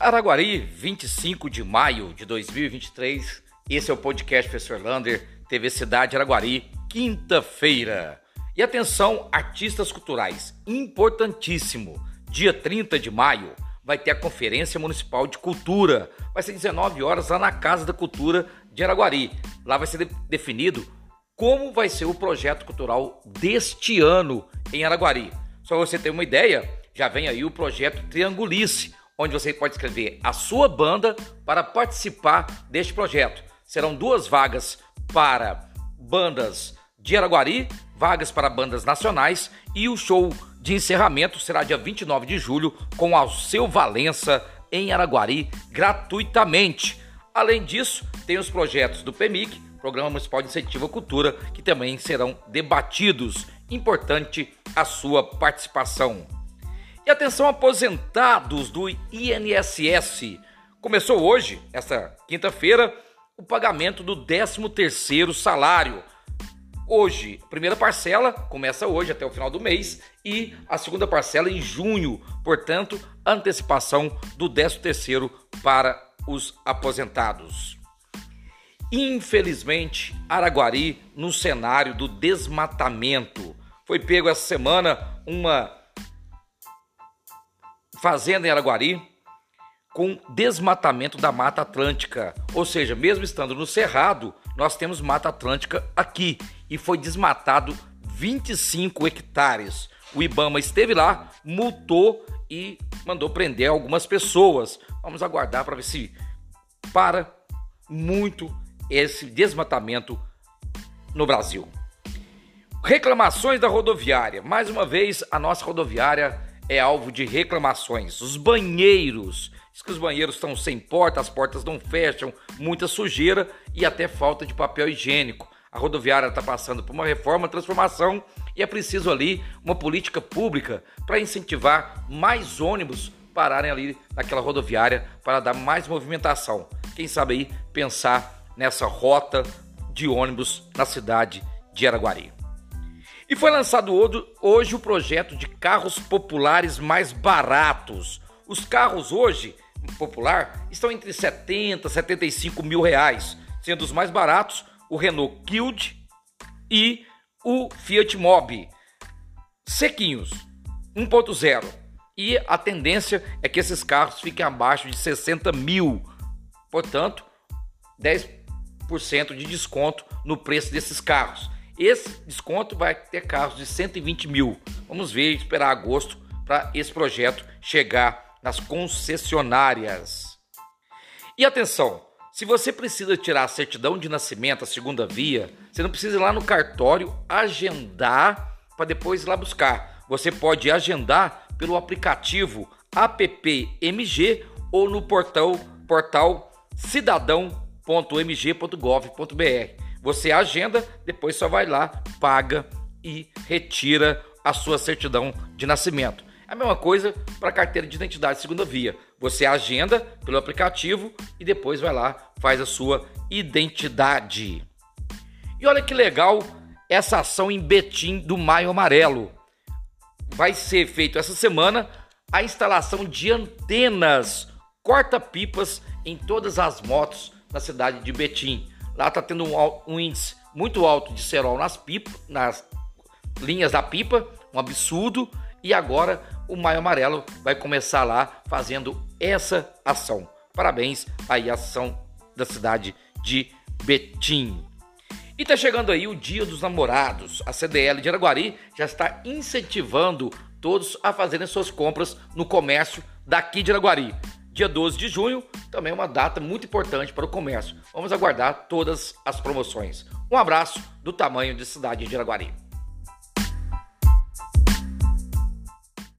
Araguari, 25 de maio de 2023. Esse é o podcast Professor Lander, TV Cidade Araguari, quinta-feira. E atenção, artistas culturais, importantíssimo. Dia 30 de maio vai ter a Conferência Municipal de Cultura. Vai ser 19 horas lá na Casa da Cultura de Araguari. Lá vai ser definido como vai ser o projeto cultural deste ano em Araguari. Só você ter uma ideia, já vem aí o projeto Triangulice, onde você pode escrever a sua banda para participar deste projeto. Serão duas vagas para bandas de Araguari, vagas para bandas nacionais e o show de encerramento será dia 29 de julho com Alceu Valença em Araguari gratuitamente. Além disso, tem os projetos do PEMIC, Programa Municipal de Incentivo à Cultura, que também serão debatidos. Importante a sua participação. E atenção aposentados do INSS. Começou hoje, esta quinta-feira, o pagamento do 13º salário. Hoje, a primeira parcela começa hoje até o final do mês e a segunda parcela em junho. Portanto, antecipação do 13º para os aposentados. Infelizmente, Araguari no cenário do desmatamento. Foi pego essa semana uma fazenda em Araguari com desmatamento da Mata Atlântica. Ou seja, mesmo estando no Cerrado, nós temos Mata Atlântica aqui e foi desmatado 25 hectares. O Ibama esteve lá, multou e mandou prender algumas pessoas. Vamos aguardar para ver se para muito esse desmatamento no Brasil. Reclamações da rodoviária. Mais uma vez, a nossa rodoviária é alvo de reclamações. Os banheiros, diz que os banheiros estão sem porta, as portas não fecham, muita sujeira e até falta de papel higiênico. A rodoviária está passando por uma reforma, transformação e é preciso ali uma política pública para incentivar mais ônibus pararem ali naquela rodoviária para dar mais movimentação. Quem sabe aí pensar nessa rota de ônibus na cidade de Araguari. E foi lançado hoje o projeto de carros populares mais baratos. Os carros hoje popular estão entre 70 e 75 mil reais, sendo os mais baratos o Renault Kwid e o Fiat Mobi. Sequinhos, 1.0. E a tendência é que esses carros fiquem abaixo de 60 mil. Portanto, 10% de desconto no preço desses carros. Esse desconto vai ter carros de 120 mil. Vamos ver, esperar agosto para esse projeto chegar nas concessionárias. E atenção, se você precisa tirar a certidão de nascimento, a segunda via, você não precisa ir lá no cartório agendar para depois ir lá buscar. Você pode agendar pelo aplicativo AppMG ou no portal, portal cidadão.mg.gov.br. Você agenda, depois só vai lá, paga e retira a sua certidão de nascimento. É a mesma coisa para carteira de identidade segunda via. Você agenda pelo aplicativo e depois vai lá, faz a sua identidade. E olha que legal essa ação em Betim do Maio Amarelo. Vai ser feito essa semana a instalação de antenas corta-pipas em todas as motos na cidade de Betim. Lá está tendo um, um, índice muito alto de cerol nas pipas, nas linhas da pipa, um absurdo. E agora o Maio Amarelo vai começar lá fazendo essa ação. Parabéns aí à ação da cidade de Betim. E tá chegando aí o Dia dos Namorados. A CDL de Araguari já está incentivando todos a fazerem suas compras no comércio daqui de Araguari. Dia 12 de junho, também é uma data muito importante para o comércio. Vamos aguardar todas as promoções. Um abraço do tamanho de cidade de Araguari.